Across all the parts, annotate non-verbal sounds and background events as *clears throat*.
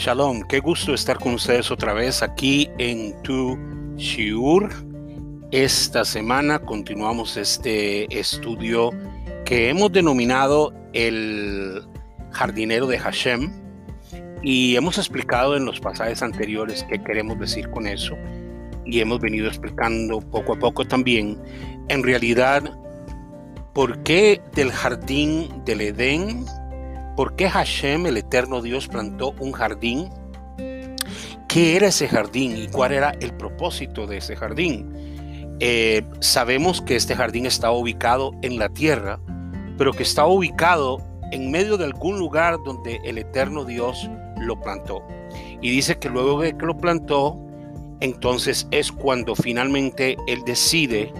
Shalom, qué gusto estar con ustedes otra vez aquí en Tu Shiur. Esta semana continuamos este estudio que hemos denominado el jardinero de Hashem y hemos explicado en los pasajes anteriores qué queremos decir con eso y hemos venido explicando poco a poco también en realidad por qué del jardín del Edén ¿Por qué Hashem, el eterno Dios, plantó un jardín? ¿Qué era ese jardín y cuál era el propósito de ese jardín? Eh, sabemos que este jardín está ubicado en la tierra, pero que está ubicado en medio de algún lugar donde el eterno Dios lo plantó. Y dice que luego de que lo plantó, entonces es cuando finalmente Él decide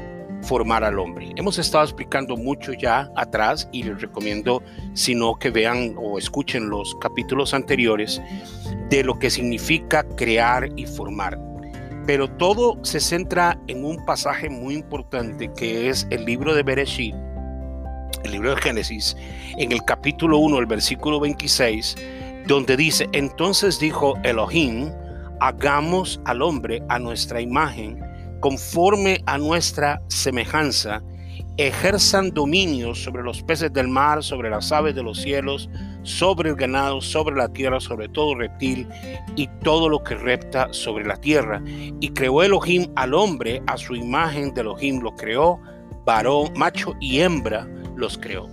formar al hombre. Hemos estado explicando mucho ya atrás y les recomiendo, si no, que vean o escuchen los capítulos anteriores de lo que significa crear y formar. Pero todo se centra en un pasaje muy importante que es el libro de Bereshit, el libro de Génesis, en el capítulo 1, el versículo 26, donde dice, entonces dijo Elohim, hagamos al hombre a nuestra imagen conforme a nuestra semejanza, ejerzan dominio sobre los peces del mar, sobre las aves de los cielos, sobre el ganado, sobre la tierra, sobre todo reptil y todo lo que repta sobre la tierra. Y creó Elohim al hombre a su imagen de Elohim lo creó, varón, macho y hembra los creó.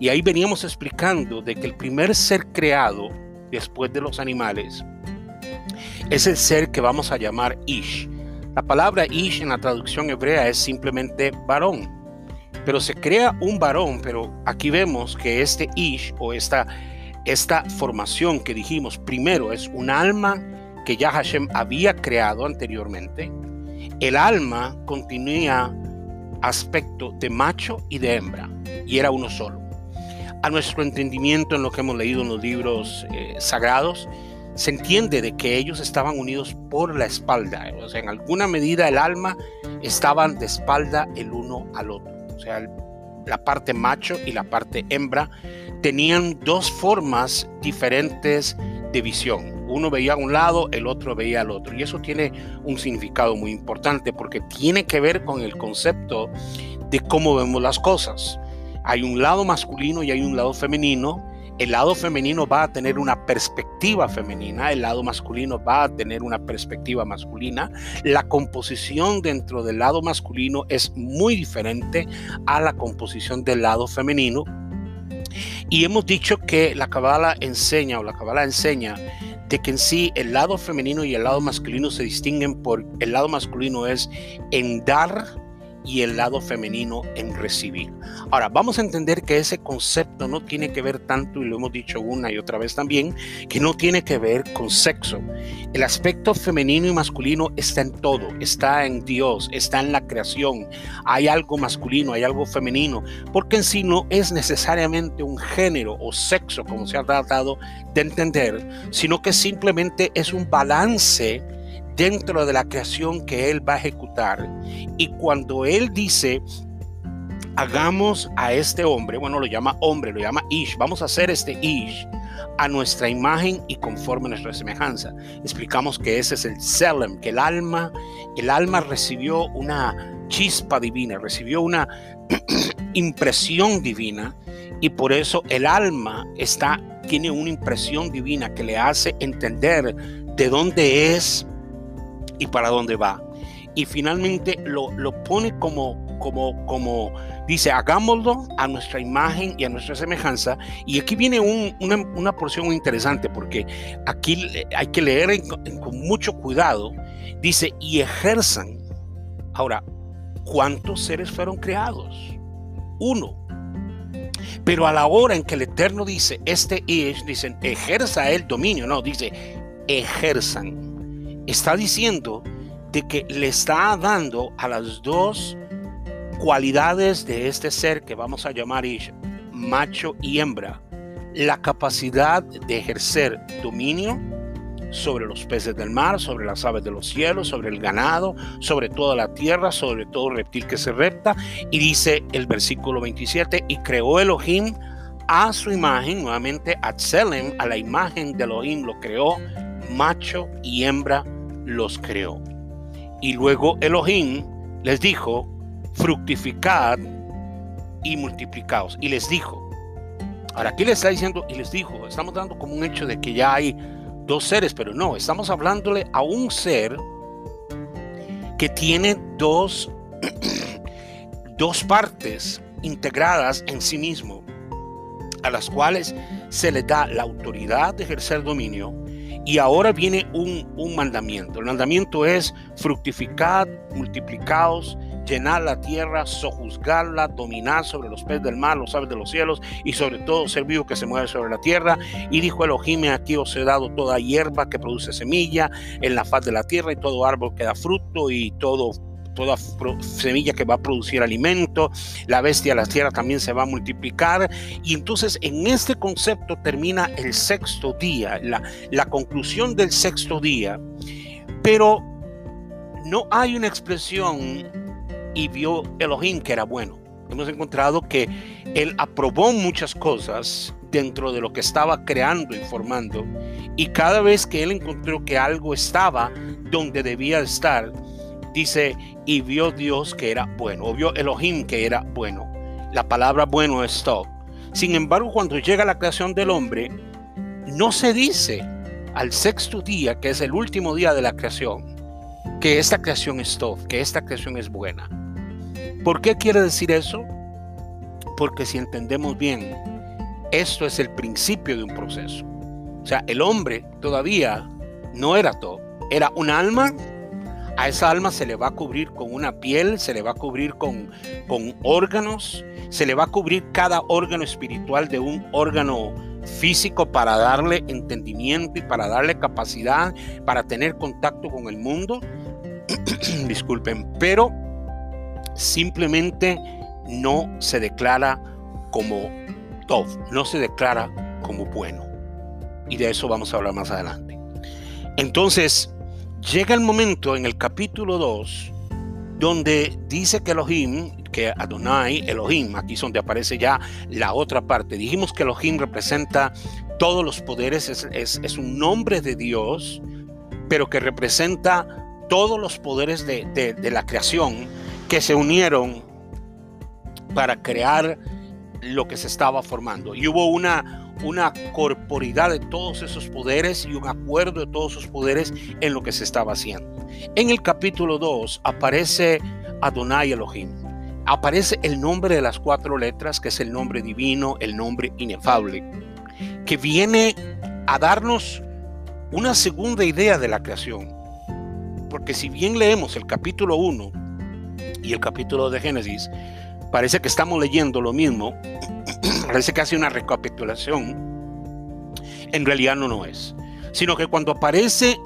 Y ahí veníamos explicando de que el primer ser creado después de los animales es el ser que vamos a llamar Ish la palabra ish en la traducción hebrea es simplemente varón, pero se crea un varón, pero aquí vemos que este ish o esta, esta formación que dijimos primero es un alma que ya Hashem había creado anteriormente. El alma continúa aspecto de macho y de hembra y era uno solo. A nuestro entendimiento en lo que hemos leído en los libros eh, sagrados, se entiende de que ellos estaban unidos por la espalda, o sea, en alguna medida el alma estaban de espalda el uno al otro, o sea, la parte macho y la parte hembra tenían dos formas diferentes de visión. Uno veía a un lado, el otro veía al otro. Y eso tiene un significado muy importante porque tiene que ver con el concepto de cómo vemos las cosas. Hay un lado masculino y hay un lado femenino el lado femenino va a tener una perspectiva femenina, el lado masculino va a tener una perspectiva masculina. La composición dentro del lado masculino es muy diferente a la composición del lado femenino. Y hemos dicho que la cabala enseña o la cabala enseña de que en sí el lado femenino y el lado masculino se distinguen por el lado masculino es en dar y el lado femenino en recibir. Ahora, vamos a entender que ese concepto no tiene que ver tanto, y lo hemos dicho una y otra vez también, que no tiene que ver con sexo. El aspecto femenino y masculino está en todo, está en Dios, está en la creación. Hay algo masculino, hay algo femenino, porque en sí no es necesariamente un género o sexo, como se ha tratado de entender, sino que simplemente es un balance dentro de la creación que Él va a ejecutar. Y cuando Él dice, hagamos a este hombre, bueno, lo llama hombre, lo llama Ish, vamos a hacer este Ish a nuestra imagen y conforme a nuestra semejanza. Explicamos que ese es el Selem, que el alma, el alma recibió una chispa divina, recibió una *clears throat* impresión divina y por eso el alma está tiene una impresión divina que le hace entender de dónde es y para dónde va. Y finalmente lo, lo pone como, como, como, dice, hagámoslo a nuestra imagen y a nuestra semejanza. Y aquí viene una, una, porción interesante porque aquí hay que leer con mucho cuidado. Dice, y ejerzan. Ahora, ¿cuántos seres fueron creados? Uno. Pero a la hora en que el Eterno dice, este es, dicen, ejerza el dominio, no, dice, ejerzan está diciendo de que le está dando a las dos cualidades de este ser que vamos a llamar macho y hembra, la capacidad de ejercer dominio sobre los peces del mar, sobre las aves de los cielos, sobre el ganado, sobre toda la tierra, sobre todo reptil que se repta. Y dice el versículo 27, y creó Elohim a su imagen, nuevamente a a la imagen de Elohim lo creó, macho y hembra los creó. Y luego Elohim les dijo, fructificad y multiplicaos. Y les dijo, ahora aquí le está diciendo, y les dijo, estamos dando como un hecho de que ya hay dos seres, pero no, estamos hablándole a un ser que tiene dos, *clears throat* dos partes integradas en sí mismo, a las cuales se le da la autoridad de ejercer dominio. Y ahora viene un, un mandamiento. El mandamiento es fructificad, multiplicaos, llenar la tierra, sojuzgarla, dominar sobre los peces del mar, los aves de los cielos y sobre todo ser vivo que se mueve sobre la tierra. Y dijo Elohim, aquí os he dado toda hierba que produce semilla en la faz de la tierra y todo árbol que da fruto y todo toda semilla que va a producir alimento, la bestia la tierra también se va a multiplicar. Y entonces en este concepto termina el sexto día, la, la conclusión del sexto día. Pero no hay una expresión y vio Elohim que era bueno. Hemos encontrado que él aprobó muchas cosas dentro de lo que estaba creando y formando. Y cada vez que él encontró que algo estaba donde debía estar, dice, y vio Dios que era bueno, o vio Elohim que era bueno. La palabra bueno es todo. Sin embargo, cuando llega la creación del hombre, no se dice al sexto día, que es el último día de la creación, que esta creación es todo, que esta creación es buena. ¿Por qué quiere decir eso? Porque si entendemos bien, esto es el principio de un proceso. O sea, el hombre todavía no era todo. Era un alma. A esa alma se le va a cubrir con una piel, se le va a cubrir con, con órganos, se le va a cubrir cada órgano espiritual de un órgano físico para darle entendimiento y para darle capacidad para tener contacto con el mundo. *clears throat* Disculpen, pero simplemente no se declara como Tov, no se declara como bueno. Y de eso vamos a hablar más adelante. Entonces, llega el momento en el capítulo 2 donde dice que Elohim, que Adonai, Elohim, aquí es donde aparece ya la otra parte. Dijimos que Elohim representa todos los poderes, es, un nombre de Dios, pero que representa todos los poderes de, de la creación que se unieron para crear lo que se estaba formando. Y hubo una, una corporidad de todos esos poderes y un acuerdo de todos esos poderes en lo que se estaba haciendo. En el capítulo 2 aparece Adonai Elohim. Aparece el nombre de las cuatro letras, que es el nombre divino, el nombre inefable, que viene a darnos una segunda idea de la creación. Porque si bien leemos el capítulo 1, y el capítulo de Génesis, parece que estamos leyendo lo mismo, parece que hace una recapitulación, en realidad no lo es, sino que cuando aparece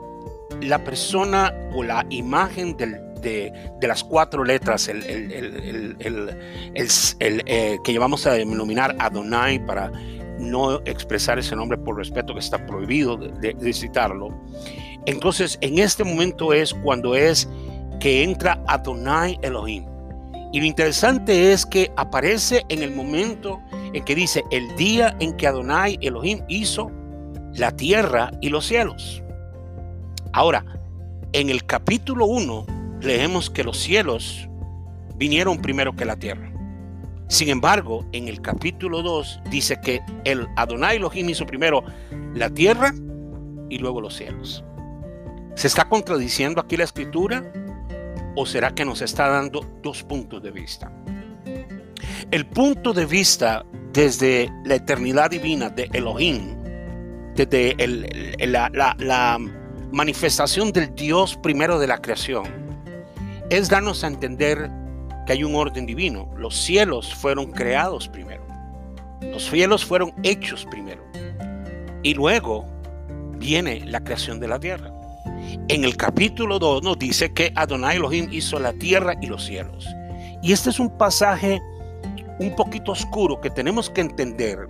la persona o la imagen de, las cuatro letras, el, eh, que llevamos a denominar Adonai para no expresar ese nombre por respeto que está prohibido de citarlo. Entonces, en este momento es cuando es que entra Adonai Elohim. Y lo interesante es que aparece en el momento en que dice el día en que Adonai Elohim hizo la tierra y los cielos. Ahora, en el capítulo 1 leemos que los cielos vinieron primero que la tierra. Sin embargo, en el capítulo 2 dice que el Adonai Elohim hizo primero la tierra y luego los cielos. ¿Se está contradiciendo aquí la escritura? ¿O será que nos está dando dos puntos de vista? El punto de vista desde la eternidad divina de Elohim, desde la, manifestación del Dios primero de la creación, es darnos a entender que hay un orden divino. Los cielos fueron creados primero. Los cielos fueron hechos primero. Y luego viene la creación de la tierra. En el capítulo 2 nos dice que Adonai Elohim hizo la tierra y los cielos. Y este es un pasaje un poquito oscuro que tenemos que entender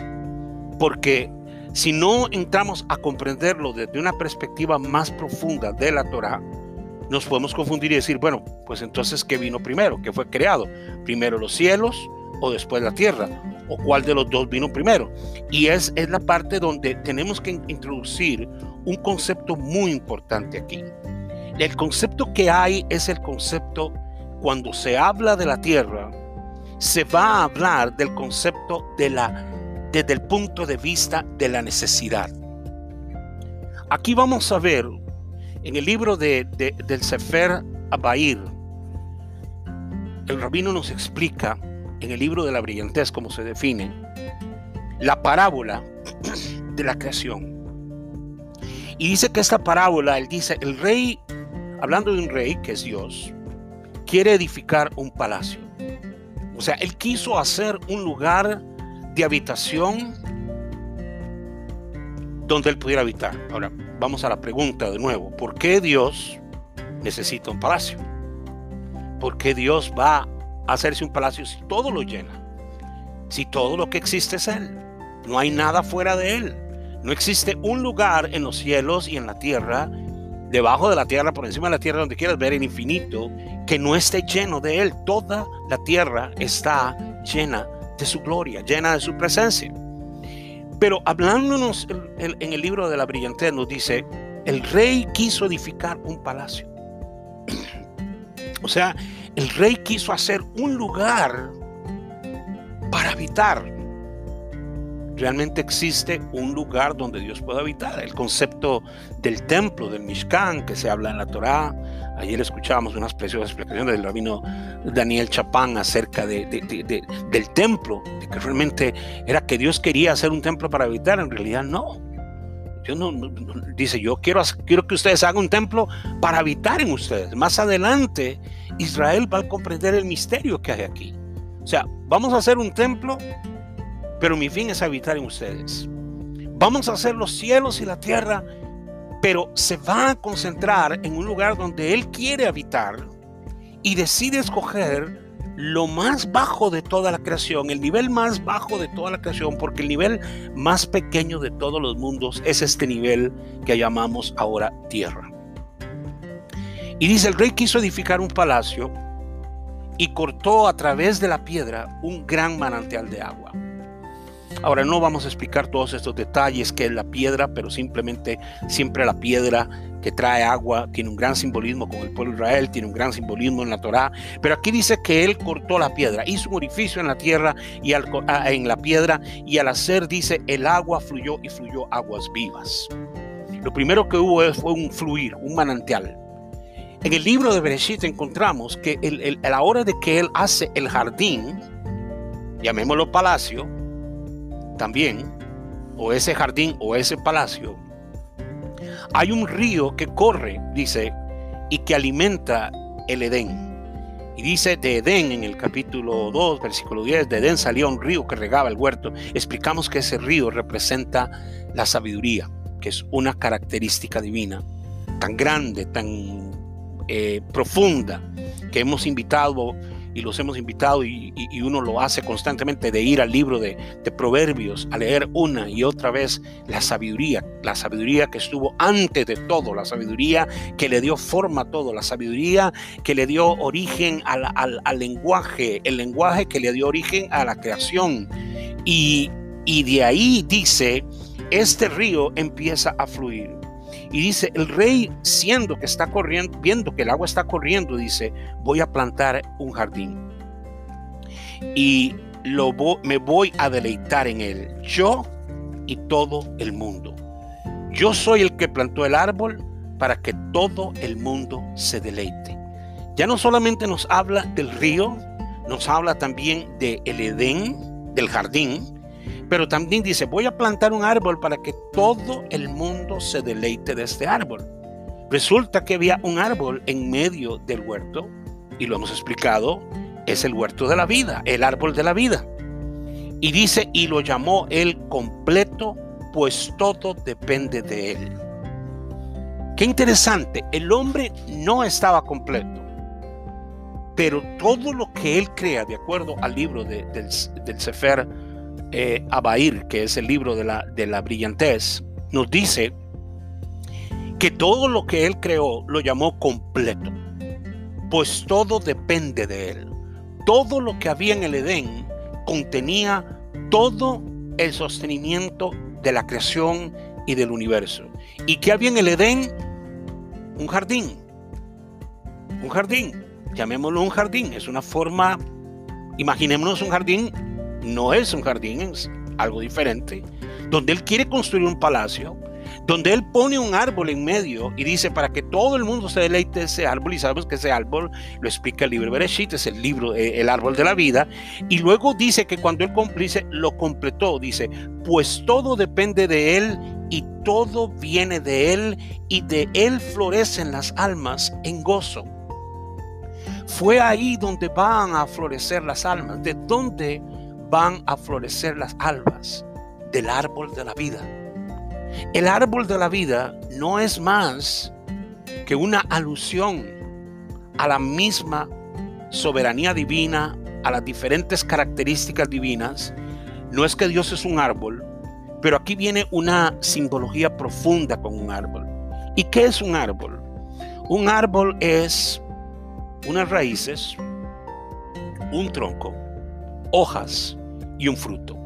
porque si no entramos a comprenderlo desde una perspectiva más profunda de la Torah, nos podemos confundir y decir, bueno, pues entonces, ¿qué vino primero? ¿Qué fue creado? ¿Primero los cielos o después la tierra? O cuál de los dos vino primero. Y es, es la parte donde tenemos que introducir un concepto muy importante aquí. El concepto que hay es el concepto, cuando se habla de la tierra, se va a hablar del concepto de la, desde el punto de vista de la necesidad. Aquí vamos a ver en el libro de, del Sefer Abair, el rabino nos explica en el libro de la brillantez, como se define, la parábola de la creación. Y dice que esta parábola, él dice, el rey, hablando de un rey que es Dios, quiere edificar un palacio. O sea, él quiso hacer un lugar de habitación donde él pudiera habitar. Ahora, vamos a la pregunta de nuevo. ¿Por qué Dios necesita un palacio? ¿Por qué Dios va hacerse un palacio si todo lo llena? Si todo lo que existe es Él. No hay nada fuera de Él. No existe un lugar en los cielos y en la tierra, debajo de la tierra, por encima de la tierra, donde quieras ver el infinito, que no esté lleno de Él. Toda la tierra está llena de su gloria, llena de su presencia. Pero hablándonos en el libro de la brillantez nos dice, el rey quiso edificar un palacio. *clears throat* O sea, el rey quiso hacer un lugar para habitar. Realmente existe un lugar donde Dios puede habitar. El concepto del templo, del Mishkan, que se habla en la Torá, Ayer escuchábamos unas preciosas explicaciones del rabino Daniel Chapán acerca de, del templo, de que realmente era que Dios quería hacer un templo para habitar, en realidad no. Dios no, dice, yo quiero, quiero que ustedes hagan un templo para habitar en ustedes. Más adelante, Israel va a comprender el misterio que hay aquí. O sea, vamos a hacer un templo, pero mi fin es habitar en ustedes. Vamos a hacer los cielos y la tierra pero se va a concentrar en un lugar donde él quiere habitar y decide escoger lo más bajo de toda la creación, el nivel más bajo de toda la creación, porque el nivel más pequeño de todos los mundos es este nivel que llamamos ahora tierra. Y dice, el rey quiso edificar un palacio y cortó a través de la piedra un gran manantial de agua. Ahora no vamos a explicar todos estos detalles que es la piedra, pero simplemente siempre la piedra que trae agua tiene un gran simbolismo con el pueblo de Israel, tiene un gran simbolismo en la Torá, pero aquí dice que él cortó la piedra, hizo un orificio en la tierra y ah, en la piedra y al hacer dice el agua fluyó y fluyó aguas vivas. Lo primero que hubo fue un fluir, un manantial. En el libro de Bereshit encontramos que a la hora de que él hace el jardín, llamémoslo palacio, también, o ese jardín o ese palacio, hay un río que corre, dice, y que alimenta el Edén. Y dice de Edén en el capítulo 2, versículo 10, de Edén salía un río que regaba el huerto. Explicamos que ese río representa la sabiduría, que es una característica divina tan grande, tan eh, profunda, que hemos invitado y los hemos invitado y, uno lo hace constantemente de ir al libro de, Proverbios, a leer una y otra vez la sabiduría, la sabiduría que estuvo antes de todo, la sabiduría que le dio forma a todo, la sabiduría que le dio origen al, al lenguaje, el lenguaje que le dio origen a la creación. Y, y de ahí dice, este río empieza a fluir. Y dice, el rey, siendo que está corriendo, viendo que el agua está corriendo, dice, voy a plantar un jardín. Y lo me voy a deleitar en él, yo y todo el mundo. Yo soy el que plantó el árbol para que todo el mundo se deleite. Ya no solamente nos habla del río, nos habla también del el Edén, del jardín, pero también dice, voy a plantar un árbol para que todo el mundo se deleite de este árbol. Resulta que había un árbol en medio del huerto, y lo hemos explicado, es el huerto de la vida, el árbol de la vida. Y dice, y lo llamó él completo, pues todo depende de él. Qué interesante, el hombre no estaba completo, pero todo lo que él crea, de acuerdo al libro del, del Sefer eh, Abair, que es el libro de la, de la brillantez, nos dice que todo lo que él creó lo llamó completo, pues todo depende de él. Todo lo que había en el Edén contenía todo el sostenimiento de la creación y del universo. ¿Y qué había en el Edén? Un jardín. Un jardín. Llamémoslo un jardín. Es una forma, imaginémonos un jardín. No es un jardín, es algo diferente. Donde él quiere construir un palacio donde él pone un árbol en medio y dice para que todo el mundo se deleite de ese árbol y sabemos que ese árbol lo explica el libro Bereshit, es el libro, eh, el árbol de la vida y luego dice que cuando él dice, lo completó, dice, pues todo depende de él y todo viene de él y de él florecen las almas en gozo. Fue ahí donde van a florecer las almas, de dónde van a florecer las almas del árbol de la vida el árbol de la vida no es más que una alusión a la misma soberanía divina, a las diferentes características divinas. No es que Dios es un árbol, pero aquí viene una simbología profunda con un árbol. ¿Y qué es un árbol? Un árbol es unas raíces, un tronco, hojas y un fruto.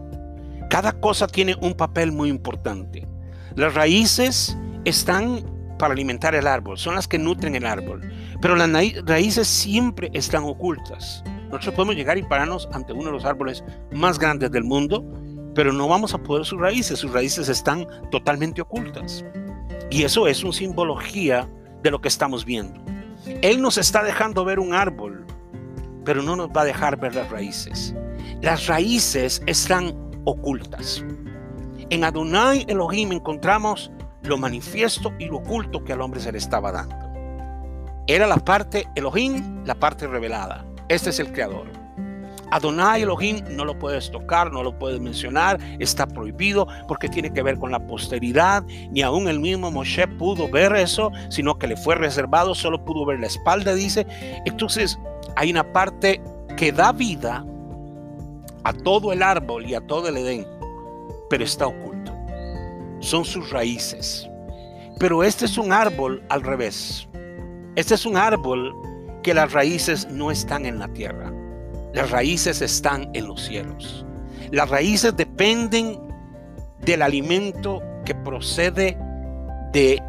Cada cosa tiene un papel muy importante. Las raíces están para alimentar el árbol, son las que nutren el árbol, pero las raíces siempre están ocultas. Nosotros podemos llegar y pararnos ante uno de los árboles más grandes del mundo, pero no vamos a poder sus raíces, sus raíces están totalmente ocultas. Y eso es una simbología de lo que estamos viendo. Él nos está dejando ver un árbol, pero no nos va a dejar ver las raíces. Las raíces están ocultas. En Adonai Elohim encontramos lo manifiesto y lo oculto que al hombre se le estaba dando. Era la parte Elohim, la parte revelada. Este es el creador. Adonai Elohim no lo puedes tocar, no lo puedes mencionar, está prohibido porque tiene que ver con la posteridad. Ni aún el mismo Moshe pudo ver eso, sino que le fue reservado, solo pudo ver la espalda, dice. Entonces hay una parte que da vida a todo el árbol y a todo el Edén pero está oculto. Son sus raíces. Pero este es un árbol al revés. Este es un árbol que las raíces no están en la tierra. Las raíces están en los cielos. Las raíces dependen del alimento que procede de,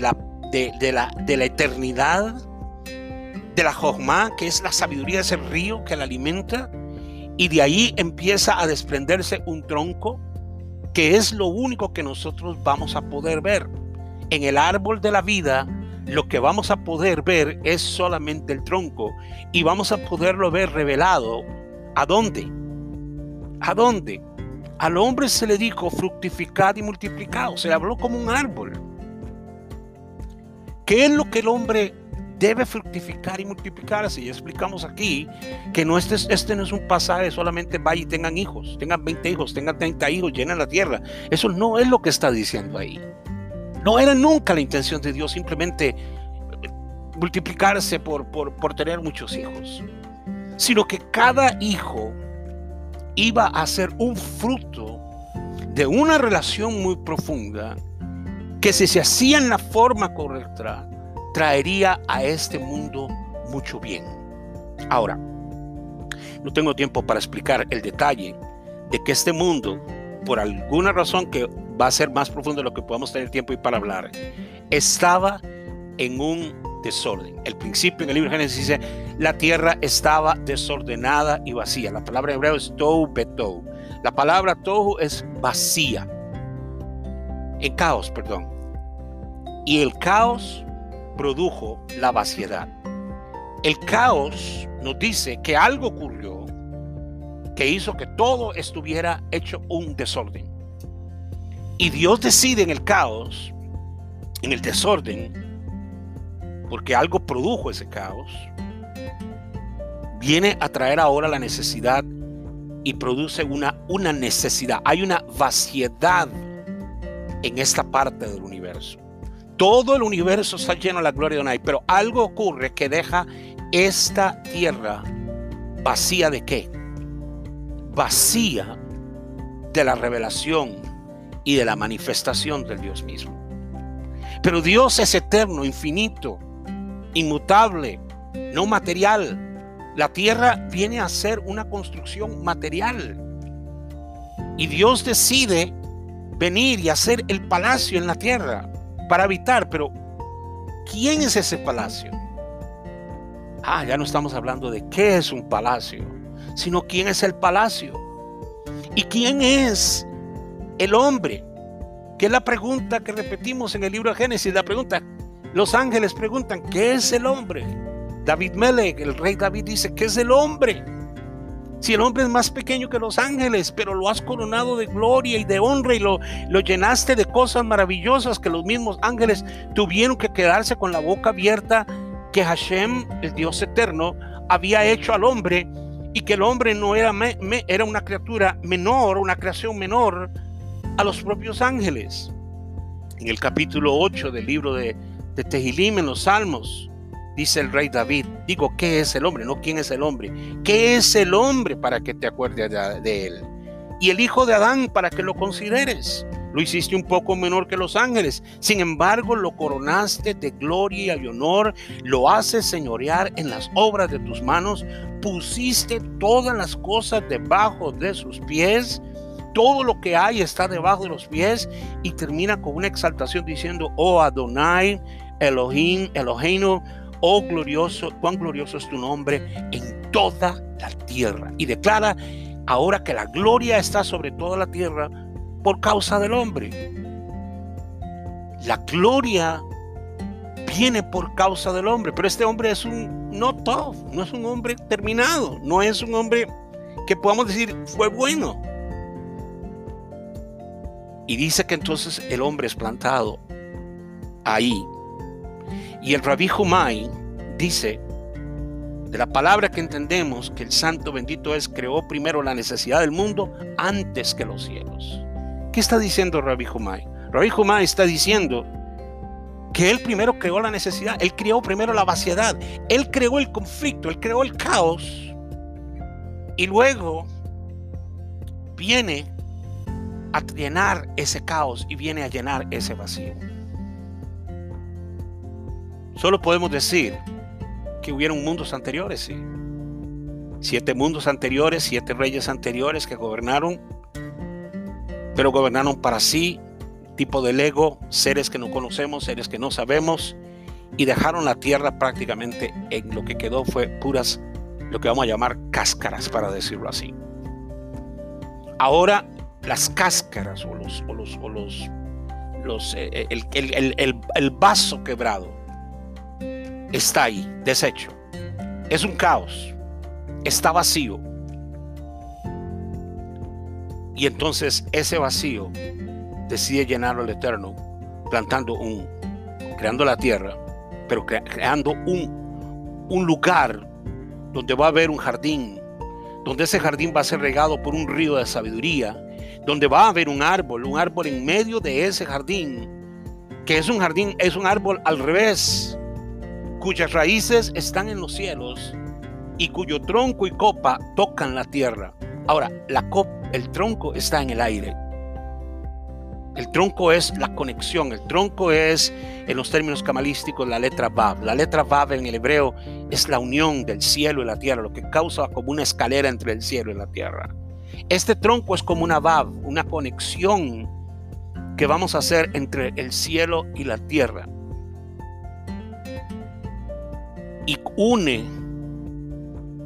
la eternidad, de la Jogma, que es la sabiduría de ese río que la alimenta, y de ahí empieza a desprenderse un tronco que es lo único que nosotros vamos a poder ver. En el árbol de la vida, lo que vamos a poder ver es solamente el tronco y vamos a poderlo ver revelado. ¿A dónde? ¿A dónde? Al hombre se le dijo fructificad y multiplicado, se le habló como un árbol. ¿Qué es lo que el hombre debe fructificar y multiplicarse. Y explicamos aquí que no este, este no es un pasaje solamente vaya y tengan hijos, tengan 20 hijos, tengan 30 hijos, llenen la tierra. Eso no es lo que está diciendo ahí. No era nunca la intención de Dios simplemente multiplicarse por, por, por tener muchos hijos, sino que cada hijo iba a ser un fruto de una relación muy profunda que si se hacía en la forma correcta, traería a este mundo mucho bien. Ahora, no tengo tiempo para explicar el detalle de que este mundo, por alguna razón que va a ser más profundo de lo que podamos tener tiempo y para hablar, estaba en un desorden. El principio en el libro de Génesis dice, la tierra estaba desordenada y vacía. La palabra hebreo es tohu betou. La palabra tohu es vacía. En caos, perdón. Y el caos produjo la vaciedad. El caos nos dice que algo ocurrió que hizo que todo estuviera hecho un desorden. Y Dios decide en el caos, en el desorden, porque algo produjo ese caos, viene a traer ahora la necesidad y produce una, una necesidad. Hay una vaciedad en esta parte del universo. Todo el universo está lleno de la gloria de Adonai, pero algo ocurre que deja esta tierra vacía de qué? Vacía de la revelación y de la manifestación del Dios mismo. Pero Dios es eterno, infinito, inmutable, no material. La tierra viene a ser una construcción material. Y Dios decide venir y hacer el palacio en la tierra para habitar, pero ¿quién es ese palacio? Ah, ya no estamos hablando de qué es un palacio, sino quién es el palacio. ¿Y quién es el hombre? Que es la pregunta que repetimos en el libro de Génesis. La pregunta, los ángeles preguntan, ¿qué es el hombre? David Melech, el rey David dice, ¿qué es el hombre? Si el hombre es más pequeño que los ángeles, pero lo has coronado de gloria y de honra y lo, llenaste de cosas maravillosas que los mismos ángeles tuvieron que quedarse con la boca abierta, que Hashem, el Dios eterno, había hecho al hombre y que el hombre no era, era una criatura menor, una creación menor a los propios ángeles. En el capítulo 8 del libro de, de Tehilim en los Salmos, dice el rey David, digo, ¿qué es el hombre? No, ¿quién es el hombre? ¿Qué es el hombre para que te acuerdes de, él? Y el hijo de Adán para que lo consideres. Lo hiciste un poco menor que los ángeles. Sin embargo, lo coronaste de gloria y honor. Lo haces señorear en las obras de tus manos. Pusiste todas las cosas debajo de sus pies. Todo lo que hay está debajo de los pies. Y termina con una exaltación diciendo, oh Adonai, Elohim, Eloheinu, oh glorioso, cuán glorioso es tu nombre en toda la tierra. Y declara ahora que la gloria está sobre toda la tierra por causa del hombre. La gloria viene por causa del hombre, pero este hombre es un no tough, no es un hombre terminado, no es un hombre que podamos decir fue bueno. Y dice que entonces el hombre es plantado ahí y el rabí Humay dice, de la palabra que entendemos que el santo bendito es, creó primero la necesidad del mundo antes que los cielos. ¿Qué está diciendo Rabbi Humay? Rabbi Humay está diciendo que él primero creó la necesidad, él creó primero la vaciedad, él creó el conflicto, él creó el caos y luego viene a llenar ese caos y viene a llenar ese vacío. Solo podemos decir que hubieron mundos anteriores, sí. Siete mundos anteriores, siete reyes anteriores que gobernaron, pero gobernaron para sí, tipo de ego, seres que no conocemos, seres que no sabemos, y dejaron la tierra prácticamente en lo que quedó fue puras, lo que vamos a llamar cáscaras, para decirlo así. Ahora las cáscaras o los, o los, o los, eh, el, el, el, el vaso quebrado está ahí, deshecho. Es un caos, está vacío. Y entonces ese vacío decide llenarlo el Eterno, plantando un, creando la tierra, pero creando un, un lugar donde va a haber un jardín, donde ese jardín va a ser regado por un río de sabiduría, donde va a haber un árbol, un árbol en medio de ese jardín, que es un jardín, es un árbol al revés, cuyas raíces están en los cielos y cuyo tronco y copa tocan la tierra. Ahora, la copa, el tronco está en el aire. El tronco es la conexión, el tronco es, en los términos camalísticos, la letra Vav. La letra Vav en el hebreo es la unión del cielo y la tierra, lo que causa como una escalera entre el cielo y la tierra. Este tronco es como una Vav, una conexión que vamos a hacer entre el cielo y la tierra. Y une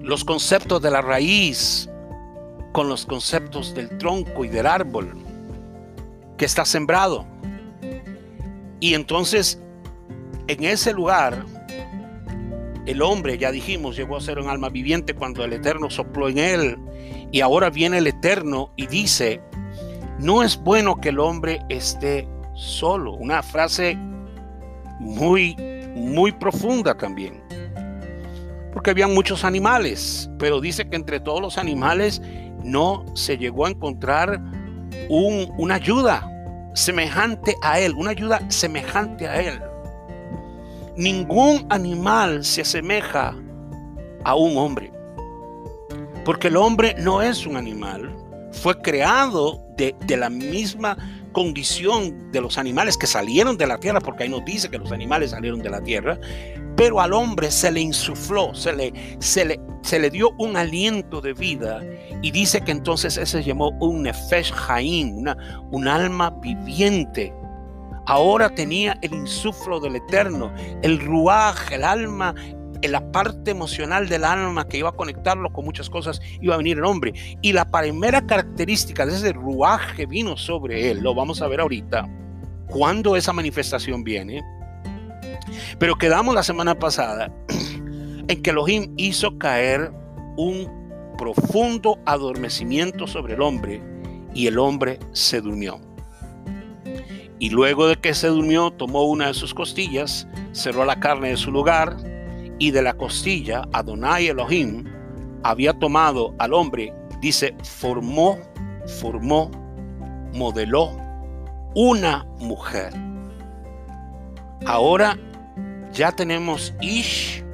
los conceptos de la raíz con los conceptos del tronco y del árbol que está sembrado. Y entonces, en ese lugar, el hombre, ya dijimos, llegó a ser un alma viviente cuando el Eterno sopló en él. Y ahora viene el Eterno y dice, no es bueno que el hombre esté solo. Una frase muy, muy profunda también porque habían muchos animales, pero dice que entre todos los animales no se llegó a encontrar un, una ayuda semejante a él, una ayuda semejante a él. Ningún animal se asemeja a un hombre, porque el hombre no es un animal, fue creado de, de la misma condición de los animales que salieron de la tierra, porque ahí nos dice que los animales salieron de la tierra, pero al hombre se le insufló, se le, se le, se le dio un aliento de vida y dice que entonces ese se llamó un Nefesh Haim, una, un alma viviente. Ahora tenía el insuflo del Eterno, el Ruaj, el alma, en la parte emocional del alma que iba a conectarlo con muchas cosas, iba a venir el hombre. Y la primera característica de ese Ruaj que vino sobre él, lo vamos a ver ahorita, cuando esa manifestación viene. Pero quedamos la semana pasada *clears throat* en que Elohim hizo caer un profundo adormecimiento sobre el hombre y el hombre se durmió. Y luego de que se durmió, tomó una de sus costillas, cerró la carne de su lugar y de la costilla Adonai Elohim había tomado al hombre, dice, formó, formó, modeló una mujer. Ahora ya tenemos Ish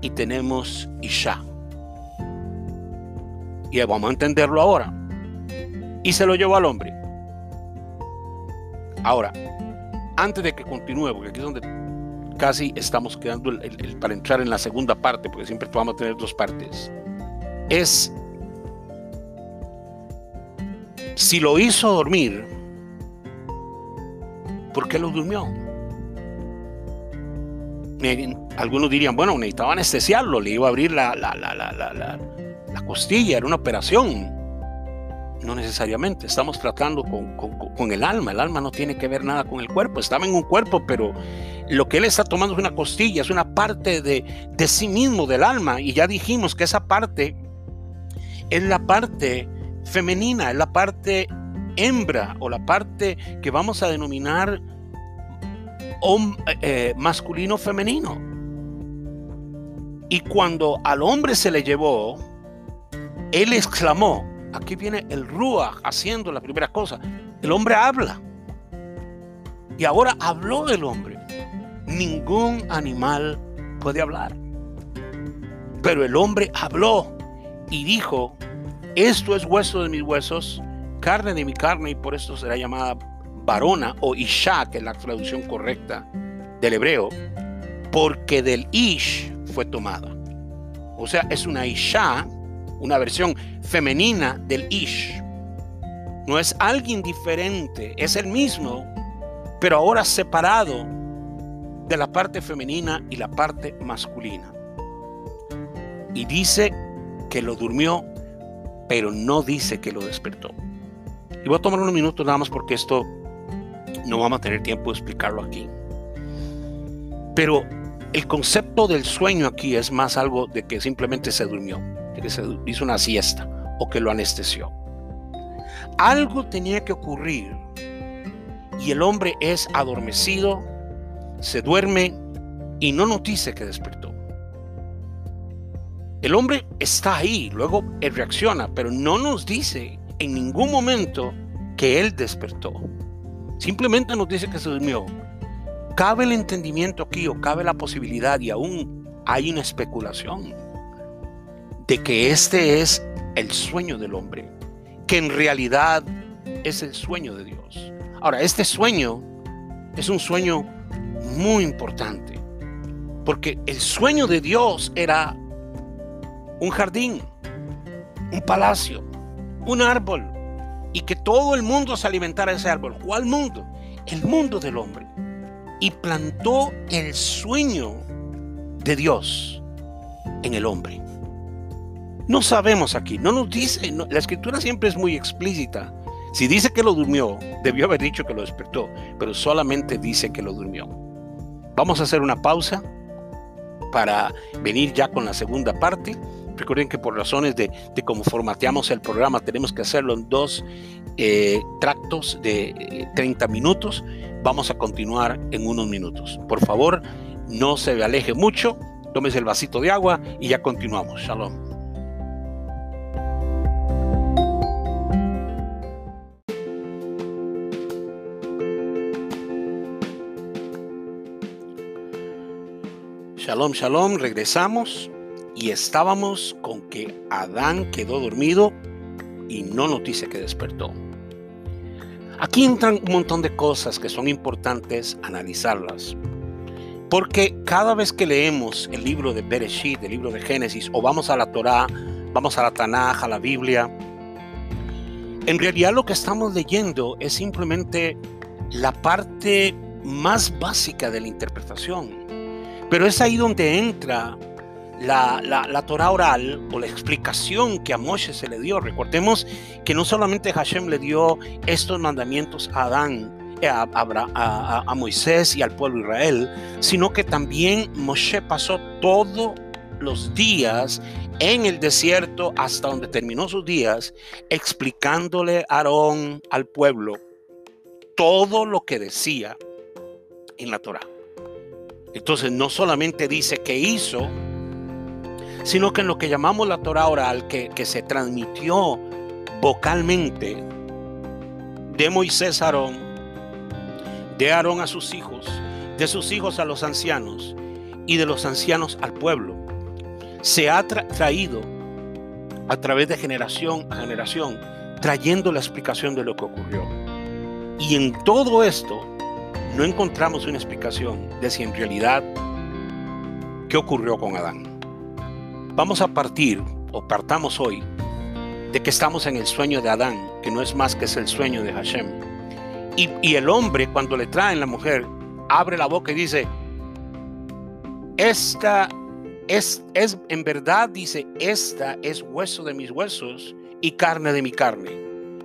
y tenemos Isha. Y vamos a entenderlo ahora. Y se lo llevó al hombre. Ahora, antes de que continúe, porque aquí es donde casi estamos quedando para entrar en la segunda parte, porque siempre vamos a tener dos partes, es si lo hizo dormir, ¿por qué lo durmió? Algunos dirían, bueno, necesitaba anestesiarlo, le iba a abrir la, la, la, la costilla, era una operación. No necesariamente, estamos tratando con, el alma. El alma no tiene que ver nada con el cuerpo. Estaba en un cuerpo, pero lo que él está tomando es una costilla, es una parte de, de sí mismo, del alma. Y ya dijimos que esa parte es la parte femenina, es la parte hembra o la parte que vamos a denominar eh, masculino femenino. Y cuando al hombre se le llevó, él exclamó, aquí viene el Ruach haciendo la primera cosa, el hombre habla. Y ahora habló el hombre. Ningún animal puede hablar. Pero el hombre habló y dijo, esto es hueso de mis huesos, carne de mi carne, y por esto será llamada varona o Isha, que es la traducción correcta del hebreo, porque del Ish fue tomada. O sea, es una Isha, una versión femenina del Ish. No es alguien diferente, es el mismo, pero ahora separado de la parte femenina y la parte masculina. Y dice que lo durmió, pero no dice que lo despertó. Y voy a tomar unos minutos nada más porque esto no vamos a tener tiempo de explicarlo aquí. Pero el concepto del sueño aquí es más algo de que simplemente se durmió, que se hizo una siesta o que lo anestesió. Algo tenía que ocurrir y el hombre es adormecido, se duerme y no nos que despertó. El hombre está ahí, luego reacciona, pero no nos dice en ningún momento que él despertó. Simplemente nos dice que se durmió. Cabe el entendimiento aquí o cabe la posibilidad y aún hay una especulación de que este es el sueño del hombre, que en realidad es el sueño de Dios. Ahora, este sueño es un sueño muy importante, porque el sueño de Dios era un jardín, un palacio, un árbol, y que todo el mundo se alimentara de ese árbol. ¿Cuál mundo? El mundo del hombre. Y plantó el sueño de Dios en el hombre. No sabemos aquí, no nos dice, la escritura siempre es muy explícita. Si dice que lo durmió, debió haber dicho que lo despertó, pero solamente dice que lo durmió. Vamos a hacer una pausa para venir ya con la segunda parte Recuerden que por razones de, cómo formateamos el programa tenemos que hacerlo en dos eh, tractos de 30 eh, minutos. Vamos a continuar en unos minutos. Por favor, no se aleje mucho, tómese el vasito de agua y ya continuamos. Shalom. Shalom, shalom, regresamos y estábamos con que Adán quedó dormido y no nos dice que despertó. Aquí entran un montón de cosas que son importantes analizarlas. Porque cada vez que leemos el libro de Bereshit, el libro de Génesis, o vamos a la Torá, vamos a la Tanaj, a la Biblia, en realidad lo que estamos leyendo es simplemente la parte más básica de la interpretación. Pero es ahí donde entra la, la, Torah oral o la explicación que a Moshe se le dio. Recordemos que no solamente Hashem le dio estos mandamientos a Adán, eh, a, a, a, Moisés y al pueblo Israel, sino que también Moshe pasó todos los días en el desierto hasta donde terminó sus días, explicándole a Aarón al pueblo todo lo que decía en la Torah. Entonces no solamente dice que hizo, sino que en lo que llamamos la Torah oral, que, que se transmitió vocalmente de Moisés a Aarón, de Aarón a sus hijos, de sus hijos a los ancianos y de los ancianos al pueblo, se ha traído a través de generación a generación, trayendo la explicación de lo que ocurrió. Y en todo esto no encontramos una explicación de si en realidad qué ocurrió con Adán. Vamos a partir, o partamos hoy, de que estamos en el sueño de Adán, que no es más que es el sueño de Hashem. Y, el hombre, cuando le traen la mujer, abre la boca y dice, esta es, es, en verdad, dice, esta es hueso de mis huesos y carne de mi carne,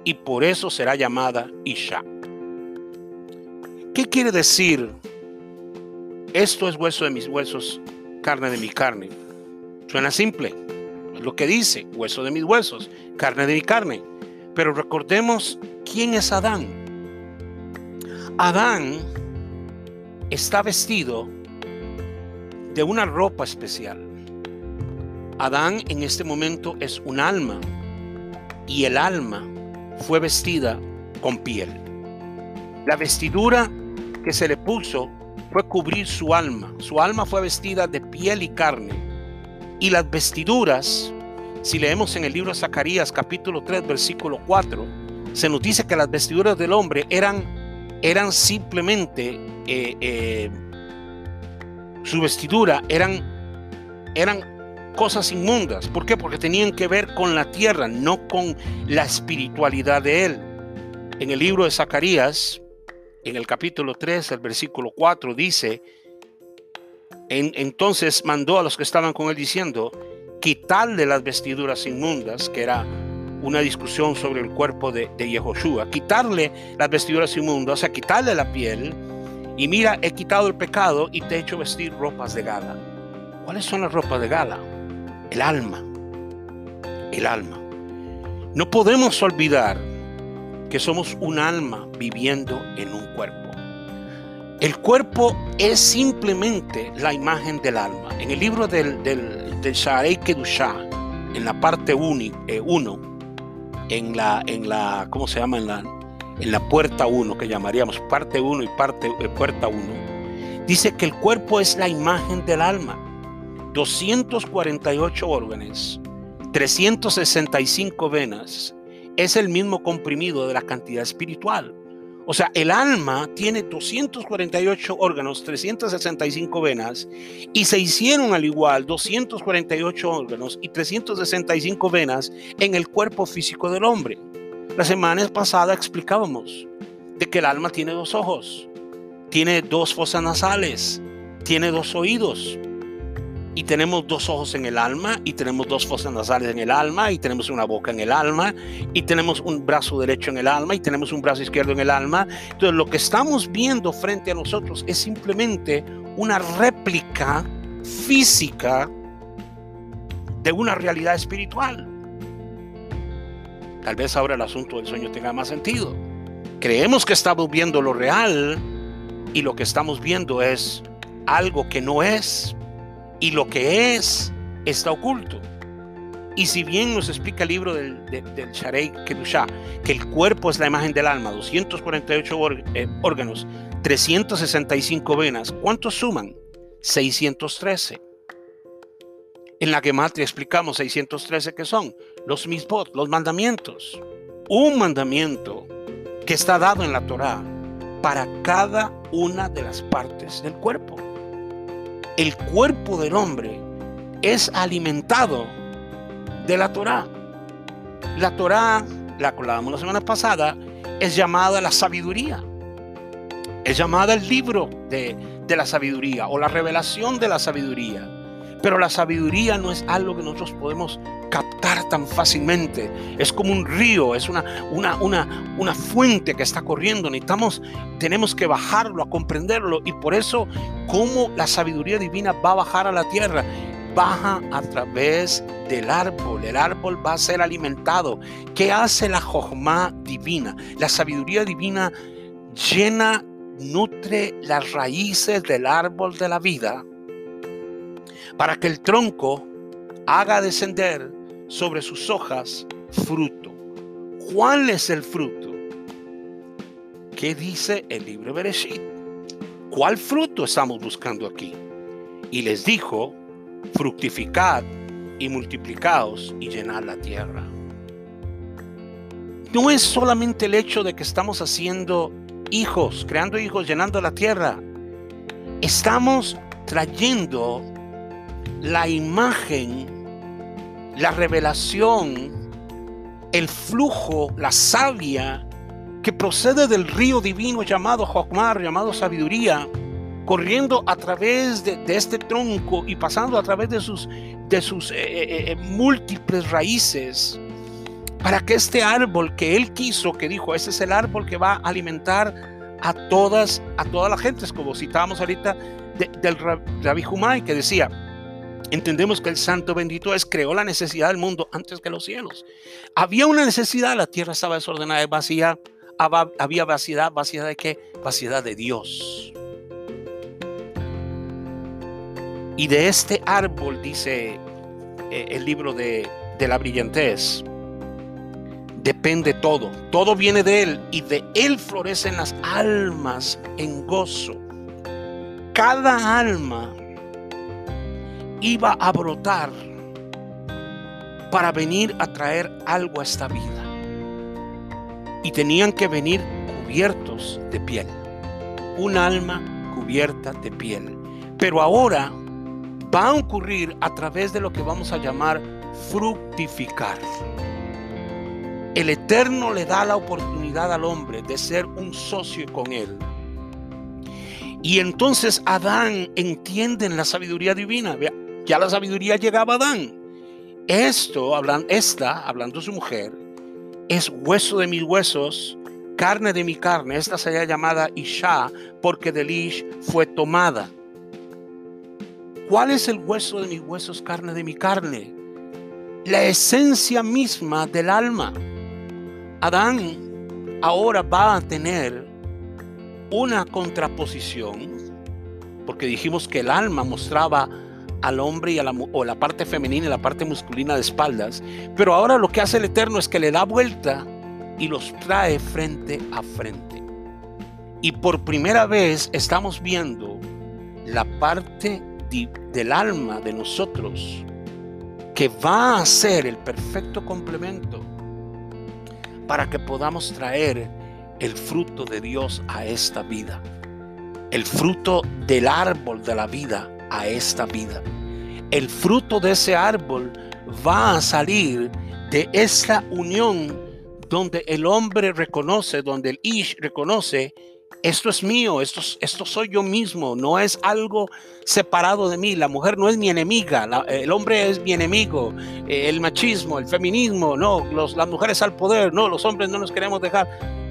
y por eso será llamada Isha. ¿Qué quiere decir? Esto es hueso de mis huesos, carne de mi carne. Suena simple, es lo que dice, hueso de mis huesos, carne de mi carne. Pero recordemos quién es Adán. Adán está vestido de una ropa especial. Adán en este momento es un alma y el alma fue vestida con piel. La vestidura que se le puso fue cubrir su alma. Su alma fue vestida de piel y carne. Y las vestiduras, si leemos en el libro de Zacarías capítulo 3 versículo 4, se nos dice que las vestiduras del hombre eran, eran simplemente eh, eh, su vestidura eran, eran cosas inmundas. ¿Por qué? Porque tenían que ver con la tierra, no con la espiritualidad de él. En el libro de Zacarías, en el capítulo 3, el versículo 4, dice, entonces mandó a los que estaban con él diciendo, quitarle las vestiduras inmundas, que era una discusión sobre el cuerpo de, de Yehoshua, quitarle las vestiduras inmundas, o sea, quitarle la piel, y mira, he quitado el pecado y te he hecho vestir ropas de gala. ¿Cuáles son las ropas de gala? El alma. El alma. No podemos olvidar que somos un alma viviendo en un cuerpo. El cuerpo es simplemente la imagen del alma. En el libro del, del, del en la parte 1, eh, en la, en la, ¿cómo se llama? En la, en la puerta 1, que llamaríamos parte 1 y parte, eh, puerta 1, dice que el cuerpo es la imagen del alma. 248 órganos, 365 venas, es el mismo comprimido de la cantidad espiritual. O sea, el alma tiene 248 órganos, 365 venas, y se hicieron al igual 248 órganos y 365 venas en el cuerpo físico del hombre. La semana pasada explicábamos de que el alma tiene dos ojos, tiene dos fosas nasales, tiene dos oídos. Y tenemos dos ojos en el alma, y tenemos dos fosas nasales en el alma, y tenemos una boca en el alma, y tenemos un brazo derecho en el alma, y tenemos un brazo izquierdo en el alma. Entonces lo que estamos viendo frente a nosotros es simplemente una réplica física de una realidad espiritual. Tal vez ahora el asunto del sueño tenga más sentido. Creemos que estamos viendo lo real y lo que estamos viendo es algo que no es y lo que es está oculto. Y si bien nos explica el libro del, del Sharei Kedusha, que el cuerpo es la imagen del alma, 248 eh, órganos, 365 venas, ¿cuántos suman? 613. En la Gematria explicamos 613 que son los misbot, los mandamientos. Un mandamiento que está dado en la Torá para cada una de las partes del cuerpo. El cuerpo del hombre es alimentado de la Torá. La Torá, la hablábamos la semana pasada, es llamada la sabiduría. Es llamada el libro de, de la sabiduría o la revelación de la sabiduría. Pero la sabiduría no es algo que nosotros podemos captar tan fácilmente. Es como un río, es una, una, una, una fuente que está corriendo. Necesitamos, tenemos que bajarlo, a comprenderlo. Y por eso, cómo la sabiduría divina va a bajar a la tierra, baja a través del árbol. El árbol va a ser alimentado. ¿Qué hace la jojma divina? La sabiduría divina llena, nutre las raíces del árbol de la vida para que el tronco haga descender sobre sus hojas fruto. ¿Cuál es el fruto? ¿Qué dice el libro Bereshit? ¿Cuál fruto estamos buscando aquí? Y les dijo, fructificad y multiplicaos y llenad la tierra. No es solamente el hecho de que estamos haciendo hijos, creando hijos, llenando la tierra. Estamos trayendo la imagen, la revelación, el flujo, la savia que procede del río divino llamado Jokmar, llamado sabiduría, corriendo a través de, este tronco y pasando a través de sus, de sus eh, eh, eh, múltiples raíces, para que este árbol que él quiso, que dijo, ese es el árbol que va a alimentar a todas, a todas las gentes, como citábamos ahorita del Rabbi Humay, que decía, Entendemos que el Santo bendito es creó la necesidad del mundo antes que los cielos. Había una necesidad, la tierra estaba desordenada y vacía. Había vaciedad, vaciedad de qué? Vaciedad de Dios. Y de este árbol, dice eh, el libro de, de la brillantez, depende todo. Todo viene de Él y de Él florecen las almas en gozo. Cada alma iba a brotar para venir a traer algo a esta vida. Y tenían que venir cubiertos de piel. Un alma cubierta de piel. Pero ahora va a ocurrir a través de lo que vamos a llamar fructificar. El Eterno le da la oportunidad al hombre de ser un socio con él y entonces Adán entiende en la sabiduría divina ya la sabiduría llegaba a Adán. Esto, hablando, esta, hablando su mujer, es hueso de mis huesos, carne de mi carne. Esta sería llamada Isha, porque del Ish fue tomada. ¿Cuál es el hueso de mis huesos, carne de mi carne? La esencia misma del alma. Adán ahora va a tener una contraposición, porque dijimos que el alma mostraba al hombre y a la, o la parte femenina y la parte masculina de espaldas. Pero ahora lo que hace el Eterno es que le da vuelta y los trae frente a frente. Y por primera vez estamos viendo la parte del alma de nosotros que va a ser el perfecto complemento para que podamos traer el fruto de Dios a esta vida. El fruto del árbol de la vida a esta vida. El fruto de ese árbol va a salir de esta unión donde el hombre reconoce, donde el Ish reconoce, esto es mío, esto, esto soy yo mismo, no es algo separado de mí, la mujer no es mi enemiga, el hombre es mi enemigo, eh, el machismo, el feminismo, no, las mujeres al poder, no, los hombres no nos queremos dejar.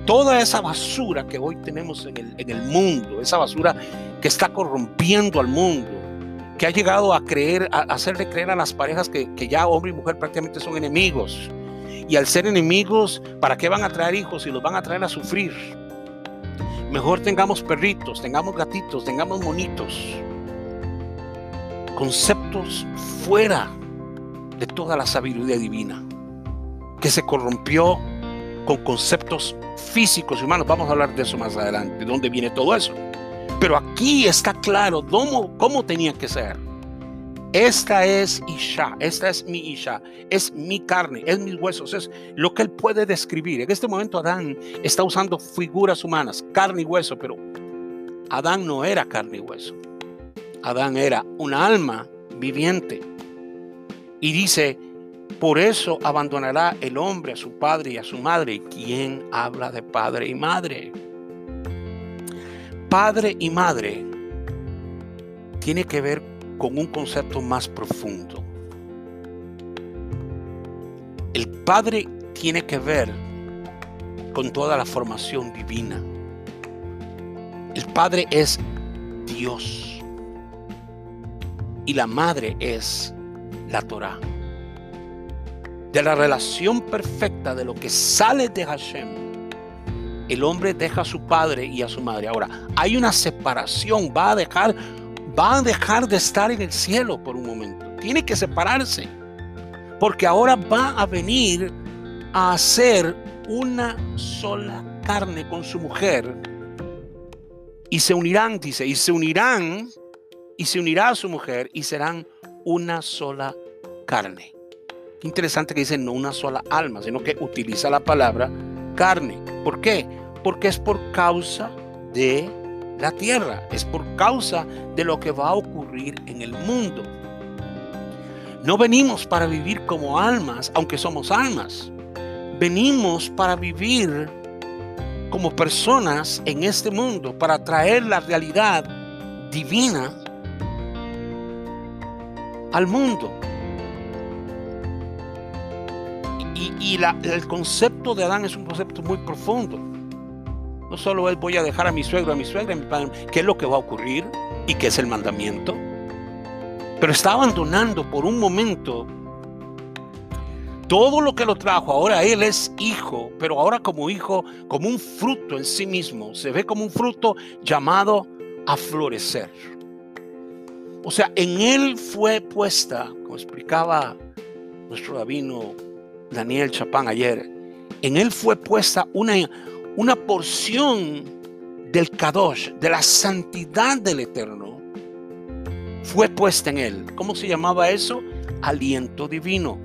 Toda esa basura que hoy tenemos en el, en el mundo, esa basura que está corrompiendo al mundo, que ha llegado a creer, a hacerle creer a las parejas que, ya hombre y mujer prácticamente son enemigos. Y al ser enemigos, ¿para qué van a traer hijos si los van a traer a sufrir? Mejor tengamos perritos, tengamos gatitos, tengamos monitos. Conceptos fuera de toda la sabiduría divina, que se corrompió con conceptos físicos y humanos. Vamos a hablar de eso más adelante, de dónde viene todo eso. Pero aquí está claro cómo, tenía que ser. Esta es Isha, esta es mi Isha, es mi carne, es mis huesos, es lo que él puede describir. En este momento Adán está usando figuras humanas, carne y hueso, pero Adán no era carne y hueso. Adán era un alma viviente. Y dice, por eso abandonará el hombre a su padre y a su madre. ¿Quién habla de padre y madre? Padre y madre tiene que ver con un concepto más profundo. El padre tiene que ver con toda la formación divina. El padre es Dios y la madre es la Torah de la relación perfecta de lo que sale de Hashem, el hombre deja a su padre y a su madre. Ahora, hay una separación, va a dejar, va a dejar de estar en el cielo por un momento. Tiene que separarse. Porque ahora va a venir a hacer una sola carne con su mujer. Y se unirán, dice, y se unirán, y se unirá a su mujer, y serán una sola carne interesante que dice no una sola alma, sino que utiliza la palabra carne. ¿Por qué? Porque es por causa de la tierra, es por causa de lo que va a ocurrir en el mundo. No venimos para vivir como almas, aunque somos almas. Venimos para vivir como personas en este mundo, para traer la realidad divina al mundo. Y, el concepto de Adán es un concepto muy profundo. No solo es voy a dejar a mi suegro, a mi suegra, a mi padre, qué es lo que va a ocurrir y qué es el mandamiento. Pero está abandonando por un momento todo lo que lo trajo. Ahora él es hijo, pero ahora como hijo, como un fruto en sí mismo. Se ve como un fruto llamado a florecer. O sea, en él fue puesta, como explicaba nuestro rabino Daniel Chapán ayer, en él fue puesta una, una porción del Kadosh, de la santidad del Eterno, fue puesta en él. ¿Cómo se llamaba eso? Aliento divino.